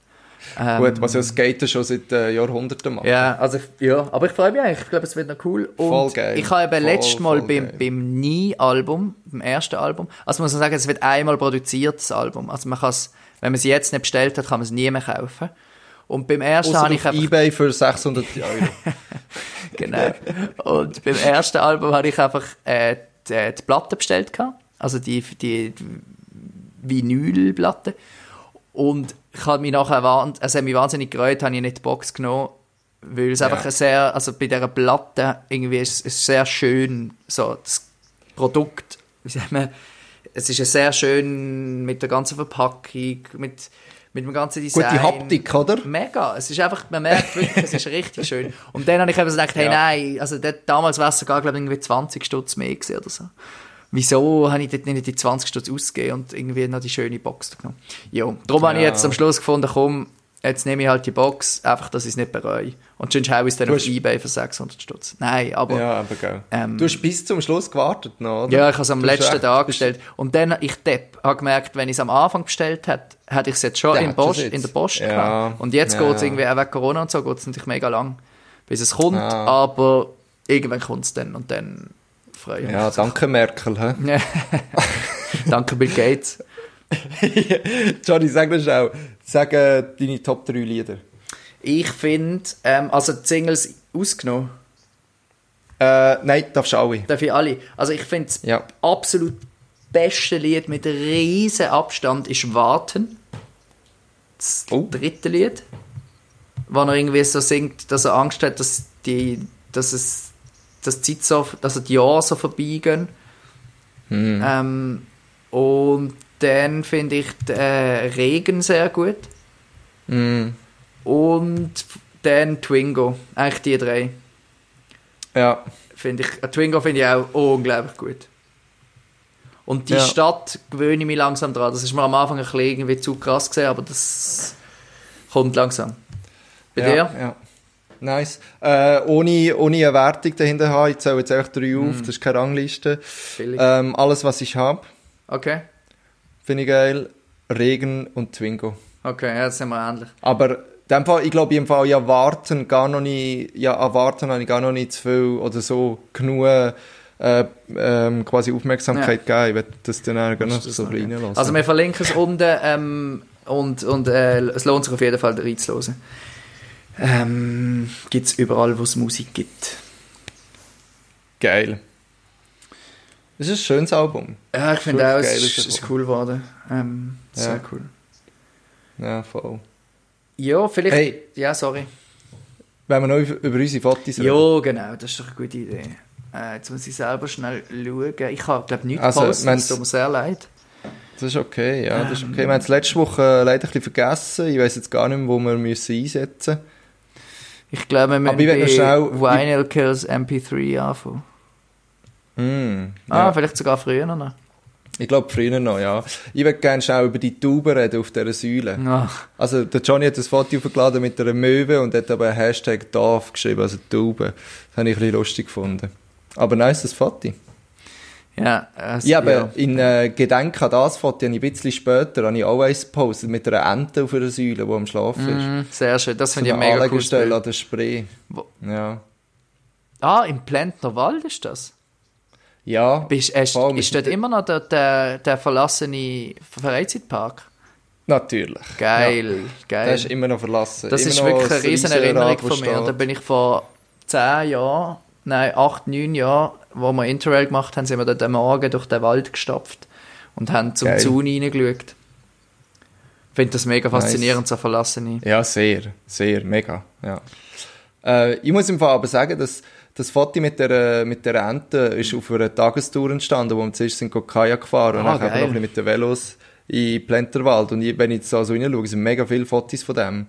Gut, was ja Skater schon seit äh, Jahrhunderten machen. Ja, also, ja, aber ich freue mich eigentlich. Ich glaube, es wird noch cool. Und Voll geil. ich habe eben Voll, letztes Mal beim, geil. beim Nie-Album, beim ersten Album, also muss man sagen, es wird einmal produziert, das Album. Also man kann es, wenn man es jetzt nicht bestellt hat, kann man es nie mehr kaufen. Und beim ersten Ausser habe ich einfach, Ebay für 600 Euro. genau. Und beim ersten Album habe ich einfach äh, die, die Platte bestellt gehabt. Also die, die, die Vinylplatte. Und ich habe mich nachher wahn- also hat mich wahnsinnig gereut, habe ich nicht die Box genommen, weil es Ja. einfach ein sehr, also bei dieser Platte irgendwie ist es sehr schön, so das Produkt, wie sagt man, es ist ja sehr schön mit der ganzen Verpackung, mit, mit dem ganzen Design. Gute Haptik, oder? Mega. Es ist einfach, man merkt wirklich, es ist richtig schön. Und dann habe ich eben so gedacht, hey, Ja. nein, also dort, damals wäre es sogar, glaube ich, irgendwie 20 Stutz mehr gewesen oder so. Wieso habe ich dort nicht die 20 Stutz ausgegeben und irgendwie noch die schöne Box genommen? Ja, darum habe ich Ja. jetzt am Schluss gefunden, komm, jetzt nehme ich halt die Box, einfach, dass ich es nicht bereue. Und sonst haue ich es dann auf Ebay für 600 Stutz. Nein, aber... Ja, aber geil. Ähm, du hast bis zum Schluss gewartet noch, oder? Ja, ich habe es am Du letzten echt- Tag bestellt. Und dann, ich depp, habe gemerkt, wenn ich es am Anfang bestellt hätte, hätte ich es jetzt schon in, Post, jetzt. in der Post Ja. gehabt. Und jetzt Ja, geht es ja. irgendwie, auch wegen Corona und so, geht es natürlich mega lang, bis es kommt. Ah. Aber irgendwann kommt es dann und dann mich. Ja, danke Merkel. Hä? Danke Bill Gates. Johnny, sag mir schnell, sag äh, deine Top 3 Lieder. Ich finde, ähm, also die Singles ausgenommen, Äh, nein, darfst du alle. darf ich alle. Also ich finde das Ja. absolut beste Lied mit riesen Abstand ist Warten. Das Oh. dritte Lied. Wo er irgendwie so singt, dass er Angst hat, dass die, dass es, dass die Zeit so, dass die Jahre so vorbeigehen. Hm. Ähm, und dann finde ich den, äh, Regen sehr gut. Mm, Und dann Twingo. Eigentlich die drei. ja. Finde ich, äh, Twingo finde ich auch unglaublich gut. Und die Ja. Stadt gewöhne ich mich langsam dran. Das ist mir am Anfang ein bisschen irgendwie zu krass gesehen, aber das kommt langsam. Bei ja, dir? Ja. Nice. Äh, ohne, ohne eine Wertung dahinter haben, ich zähle jetzt einfach drei Hm. auf, das ist keine Rangliste. Ähm, alles, was ich habe, Okay. finde ich geil. Regen und Twingo. Okay, ja, das sind wir ähnlich. Aber dem Fall, ich glaube, im Fall ja warten gar noch nicht, ja, an warten habe ich gar noch nicht zu viel oder so genug äh, ähm, quasi Aufmerksamkeit gegeben. Ich werde das dann auch noch so reinlassen. Also wir verlinken es unten ähm, und, und äh, es lohnt sich auf jeden Fall reinzuhören. Ähm, gibt es überall, wo es Musik gibt. Geil. Das ist ein schönes Album. Ja, ich finde auch, es ist, ist es es cool geworden. Ähm, sehr Ja. cool. Ja, voll. Ja, vielleicht... Hey. Ja, sorry. Wenn wir noch über unsere Fotos reden. Ja, genau, das ist doch eine gute Idee. Äh, jetzt muss ich selber schnell schauen. Ich habe, glaube nichts Also, gepostet, es tut mir sehr leid. Das ist okay, ja, das ist Ähm. okay. Wir haben es letzte Woche leider ein bisschen vergessen. Ich weiß jetzt gar nicht mehr, wo wir müssen einsetzen müssen. Ich glaube, wir müssen noch schnell- bei Vinyl Kills MP3 anfangen. Mm, Ah, ja. vielleicht sogar früher noch. Ich glaube, früher noch, ja. Ich würde gerne schnell über die Tauben reden auf dieser Säule. Ah, Also, der Johnny hat ein Foto aufgeladen mit einer Möwe und hat aber einen Hashtag DAF geschrieben, also Tauben. Das habe ich ein bisschen lustig gefunden. Aber nice, das Foto. Ja, äh, Ja, aber ja. in äh, Gedenken an das Foto habe ich ein bisschen später habe ich eins gepostet mit einer Ente auf einer Säule, die am Schlafen ist. Mm, sehr schön, das So finde ich mega cool. Anlegestelle an der Spree. Wo- Ja. Ah, im Plentner Wald ist das? Ja. Bist, äh, voll, wir ist dort immer noch der, der, der verlassene Freizeitpark? Natürlich. Geil, Ja. geil. Der ist immer noch verlassen. Das immer ist wirklich eine riesen Erinnerung von mir. Da bin ich vor zehn Jahren, nein, acht, neun Jahren, wo wir Interrail gemacht haben, sind wir dort am Morgen durch den Wald gestapft und haben zum Geil. Zaun reingeschaut. Ich finde das mega Nice. faszinierend, so verlassene. Ja, sehr, sehr, mega. Ja. Äh, ich muss im Fall aber sagen, dass das Foto mit der, mit der Ente ist auf einer Tagestour entstanden, wo wir zuerst sind Kajak gefahren und Ah, dann wir geil. noch mit den Velos in Plenterwald. Und ich, wenn ich jetzt so reinschaue, sind mega viele Fotos von dem.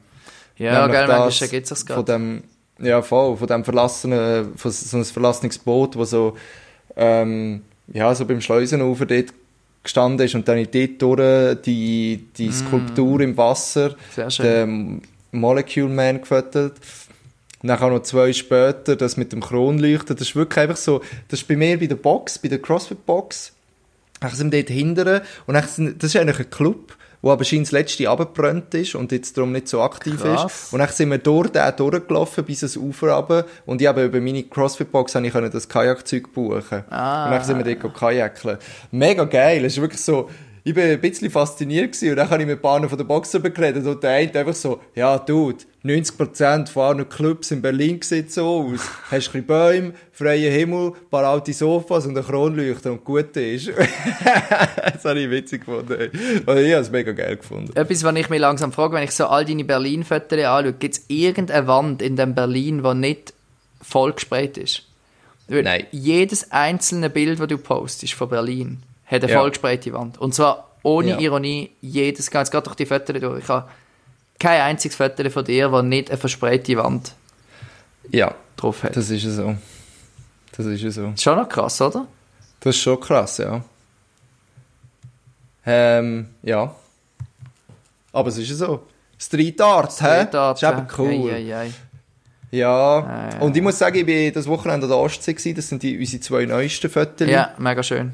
Ja, geil, manchmal gibt es das Von gerade. dem, ja, voll, von dem verlassenen, von so einem verlassenes Boot, wo so, ähm, ja, so beim Schleusenufer dort gestanden ist und dann in dort durch die, die Skulptur im Wasser, Mm. Sehr schön. den Molecule Man gefüttert. Und dann auch noch zwei später, das mit dem Kronleuchten. Das ist wirklich einfach so, das ist bei mir bei der Box, bei der CrossFit-Box. Dann sind wir dort hinten und dann sind, das ist eigentlich ein Club, wo aber scheinbar das letzte abgebrannt ist und jetzt darum nicht so aktiv Krass. ist. Und dann sind wir durch den durchgelaufen bis ans Ufer runter und ich habe über meine CrossFit-Box ich das Kajakzeug buchen. Ah. Und dann sind wir dort kajakeln. Mega geil, es ist wirklich so, ich bin ein bisschen fasziniert gewesen und dann habe ich mit ein paar von der Boxer geredet und der eine einfach so, ja, Dude, 90% von allen Clubs in Berlin sieht so aus. Hast ein bisschen Bäume, freien Himmel, ein paar alte Sofas und ein Kronleuchter und gut ist. das habe ich witzig gefunden. Also ich habe es mega geil gefunden. Etwas, was ich mich langsam frage, wenn ich so all deine Berlin-Fotos anschaue, gibt es irgendeine Wand in dem Berlin, die nicht voll gesprayt ist? Weil Nein. Jedes einzelne Bild, das du postest von Berlin, hat eine Ja. vollgesprayte Wand. Und zwar ohne Ja. Ironie, jedes, ganz gerade durch die Fotos durch. Ich habe kein einziges Foto von dir, das nicht eine versprayte Wand Ja, drauf hat. Das das ist ja so. Das ist ja so. ist schon noch krass, oder? Das ist schon krass, ja. Ähm, ja. Aber es ist ja so. Street Art, hä? Street Art, Das ist eben ja. cool. Ei, ei, ei. Ja. ja. Und ich muss sagen, ich bin das Wochenende an der Ostsee gewesen. Das sind die, unsere zwei neuesten Fotos. Ja, mega schön.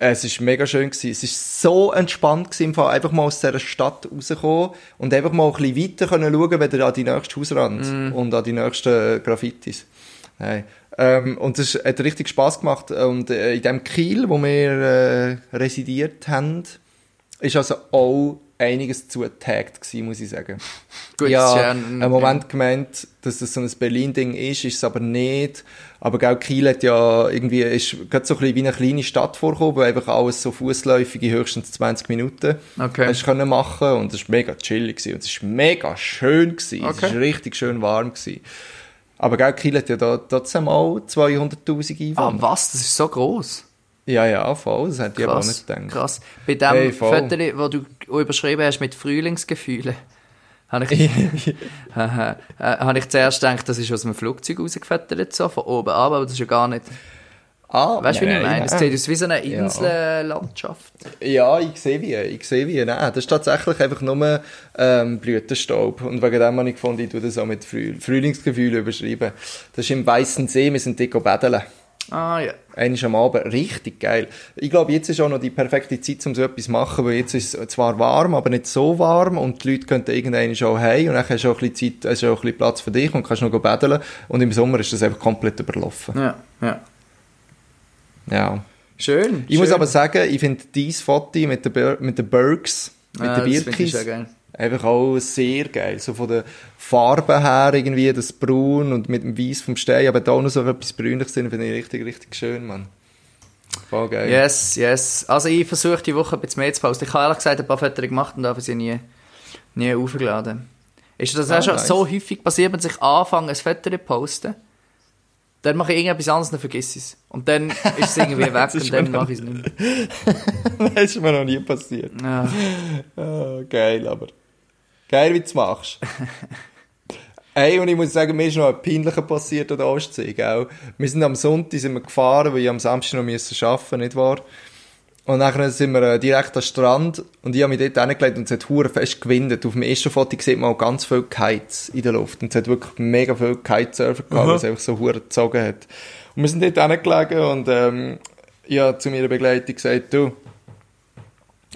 Es ist mega schön gewesen. Es ist so entspannt gewesen, im Fall einfach mal aus dieser Stadt rauskommen und einfach mal ein bisschen weiter können schauen, wenn an die nächste Hausrand Mm. und an die nächsten Graffitis. Nein. Ähm, und es hat richtig Spass gemacht. Und äh, in dem Kiel, wo wir äh, residiert haben, ist also auch einiges zutaggt gewesen, muss ich sagen. Gut, ja, ja einen ein- Moment gemeint, dass das so ein Berlin-Ding ist, ist es aber nicht. Aber gell, Kiel hat ja irgendwie, ist gerade so ein bisschen wie eine kleine Stadt vorgekommen, wo einfach alles so fußläufig in höchstens 20 Minuten Okay. hast können machen und es war mega chillig gewesen. und es war mega schön gewesen. Es Okay. war richtig schön warm gewesen. Aber gell, Kiel hat ja da trotzdem auch 200'000 Ah, Einwohner. was? Das ist so groß. Ja, ja, voll, das hätte ich aber auch nicht gedacht. krass. Bei dem Hey. Foto, das du überschrieben hast mit Frühlingsgefühlen, habe ich, äh, habe ich zuerst gedacht, das ist aus einem Flugzeug rausgefettert, so von oben ab, aber das ist ja gar nicht. Ah, Weißt du, wie ich meine? Es nein. sieht aus wie so eine Insellandschaft. Ja, ich sehe wie, ich sehe wie. Nein, das ist tatsächlich einfach nur ähm, Blütenstaub. Und wegen dem habe ich gefunden, ich tue das auch mit Früh Frühlingsgefühl überschreiben. Das ist im Weißen See, wir sind dort baden. Ah, ja. Einmal am Abend, richtig geil. Ich glaube, jetzt ist auch noch die perfekte Zeit, um so etwas zu machen, weil jetzt ist es zwar warm, aber nicht so warm und die Leute könnten irgendwann schon heim und dann hast du auch ein bisschen Zeit, hast du auch ein bisschen Platz für dich und kannst noch baden. Und im Sommer ist das einfach komplett überlaufen. Ja, ja. Ja. Schön. Ich schön. muss aber sagen, ich finde dieses Foto mit den, Bir mit den Bergs, mit Ah, den das finde ich Birkis, sehr geil. Einfach auch sehr geil. So von der Farbe her irgendwie, das Braun und mit dem Weiß vom Stein, aber da auch noch so etwas Brünliches drin, finde ich richtig, richtig schön, Mann. Voll geil. Yes, yes. Also ich versuche die Woche ein bisschen mehr zu posten. Ich habe ehrlich gesagt ein paar Fotos gemacht und dafür sie nie, nie aufgeladen. Ist das auch schon nice. so häufig passiert, wenn ich anfange, ein Foto zu posten? Dann mache ich irgendetwas anderes, dann vergiss ich es. Und dann ist es irgendwie weg und dann mache ich es nicht mehr. das ist mir noch nie passiert. Ja. Ah, geil, aber. Geil, wie du es machst. Hey, und ich muss sagen, mir ist noch ein peinlicher passiert an der Ostsee, gell? Wir sind am Sonntag sind wir gefahren, weil ich am Samstag noch müssen arbeiten nicht wahr? Und dann sind wir äh, direkt am Strand und ich habe mich dort hingelegt und es hat hure fest gewindet. Auf dem ersten Foto sieht man auch ganz viel Kites in der Luft und es hat wirklich mega viel Kitesurfer gehabt, weil es einfach so hure gezogen hat. Und wir sind dort hingelegen und ähm, ich habe zu meiner Begleitung gesagt, du,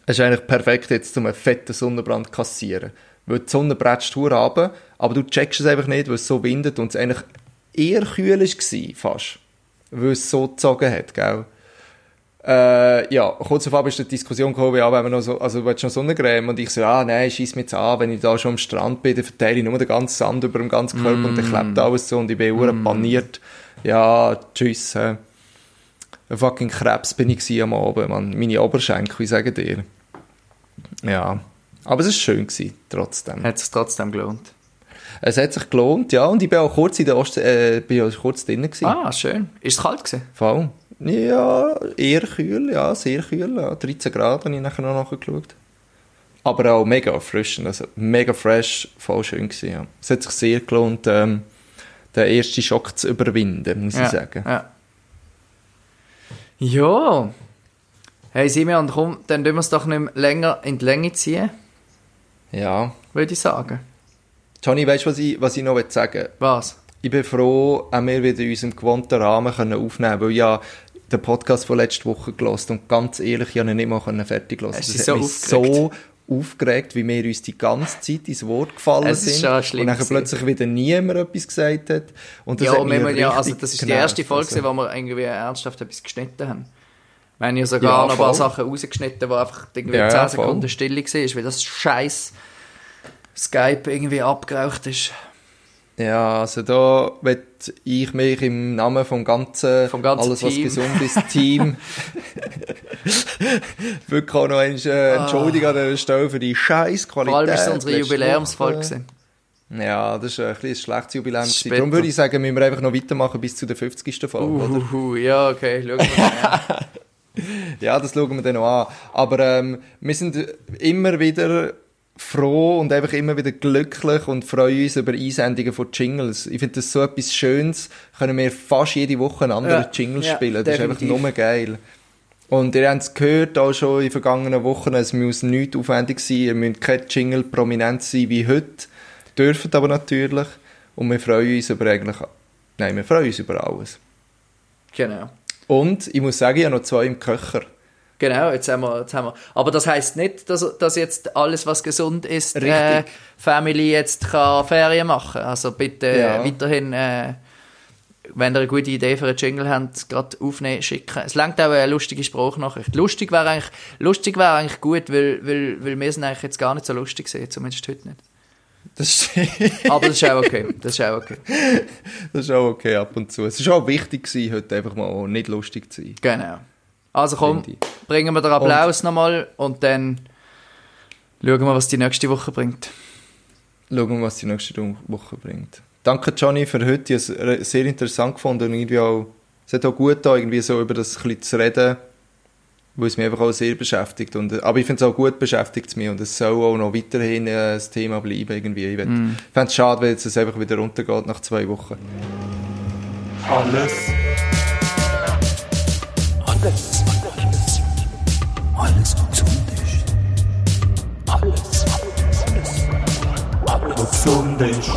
es ist eigentlich perfekt jetzt, um einen fetten Sonnenbrand zu kassieren. Weil die Sonne bretzt hure runter, aber du checkst es einfach nicht, weil es so windet und es eigentlich eher kühl war, fast. Weil es so gezogen hat, gell? Äh, ja, kurz auf ist die Diskussion gekommen, ja, wenn wir noch so, also, willst du noch Sonnencreme? Und ich so, ah, nein, schieß mich jetzt an, wenn ich da schon am Strand bin, dann verteile ich nur den ganzen Sand über den ganzen Körper und dann klebt alles so und ich bin mm. paniert. Ja, tschüss, hä. Ein fucking Krebs bin ich am Abend, Mann. Meine Oberschenkel, ich sage dir. Ja. Aber es war schön, gewesen, trotzdem. Hat es trotzdem gelohnt. Es hat sich gelohnt, ja. Und ich bin auch kurz in der Ostsee, äh, bin auch kurz drinnen gewesen. Ah, schön. Ist es kalt gewesen? Voll. Ja, eher kühl, ja, sehr kühl. Ja. 13 Grad habe ich nachher noch nachgeschaut. Aber auch mega erfrischend, also mega fresh, voll schön gewesen, ja. Es hat sich sehr gelohnt, ähm, den ersten Schock zu überwinden, muss ja. ich sagen. Ja. Ja. Hey Simeon, komm, dann tun wir es doch nicht mehr länger in die Länge ziehen, Ja. würde ich sagen. Johnny, weißt du, was ich, was ich noch sagen? Was? Ich bin froh, haben wir wieder in unserem gewohnten Rahmen können aufnehmen weil ich ja den Podcast von letzter Woche gelost und ganz ehrlich, ich konnte ihn nicht mal fertig hören. Es ist so mich aufgeregt. so aufgeregt, wie wir uns die ganze Zeit ins Wort gefallen Es ist sind schon schlimm und dann plötzlich wieder niemand etwas gesagt hat. Und das ja, hat wir, ja, also das ist die erste Folge, Also, wo wir irgendwie ernsthaft etwas geschnitten haben. Wir haben ja sogar Ja, noch ein paar. Sachen rausgeschnitten, wo einfach irgendwie Ja, 10 ja, Sekunden voll. still war, weil das scheiß Skype irgendwie abgeraucht ist. Ja, also da will ich mich im Namen vom ganzen, Vom ganzen alles was Team. gesund ist, Team, wirklich auch noch einmal, äh, entschuldigen an dieser Stelle für die scheiß Qualität. Vor allem ist es unsere Jubiläumsfolge. Ja, das ist ein, bisschen ein schlechtes Jubiläum. Darum würde ich sagen, müssen wir einfach noch weitermachen bis zu der 50. Folge, oder? Uhuhu, ja, okay, schauen wir mal. Ja, das schauen wir dann noch an. Aber ähm, wir sind immer wieder froh und einfach immer wieder glücklich und freuen uns über Einsendungen von Jingles. Ich finde das so etwas Schönes. Können wir fast jede Woche einen anderen Ja, Jingle ja, spielen. Das ist einfach definitiv. nur geil. Und ihr habt es gehört, auch schon in den vergangenen Wochen, es muss nicht aufwendig sein, ihr müsst kein Jingle prominent sein wie heute, dürft aber natürlich. Und wir freuen uns über eigentlich, nein, wir freuen uns über alles. Genau. Und ich muss sagen, ich habe noch zwei im Köcher. Genau, jetzt haben wir, jetzt haben wir. Aber das heißt nicht, dass, dass jetzt alles, was gesund ist, äh, Family jetzt kann Ferien machen. Also bitte Ja. weiterhin, äh, wenn ihr eine gute Idee für einen Jingle habt, gerade aufnehmen, schicken. Es langt auch eine lustige Sprachnachricht. Lustig wäre eigentlich, lustig wäre eigentlich gut, weil, weil, weil wir sind eigentlich jetzt gar nicht so lustig sehen, zumindest heute nicht. Das. Aber das ist auch okay. Das ist auch okay. Das ist auch okay ab und zu. Es war auch wichtig, gewesen, heute einfach mal nicht lustig zu sein. Genau. Also komm, bringen wir den Applaus nochmal und dann schauen wir, was die nächste Woche bringt. Schauen wir, was die nächste Woche bringt. Danke, Johnny, für heute. Ich habe es sehr interessant gefunden und irgendwie auch, es hat auch gut da irgendwie so über das ein bisschen zu reden, weil es mich einfach auch sehr beschäftigt. Und, aber ich finde es auch gut beschäftigt es mich und es soll auch noch weiterhin äh, das Thema bleiben irgendwie. Ich mm. fände es schade, wenn jetzt es einfach wieder runtergeht nach zwei Wochen. Alles. Alles. Alles. Alles gesund ist. Alles. Alles. Alles gesund ist.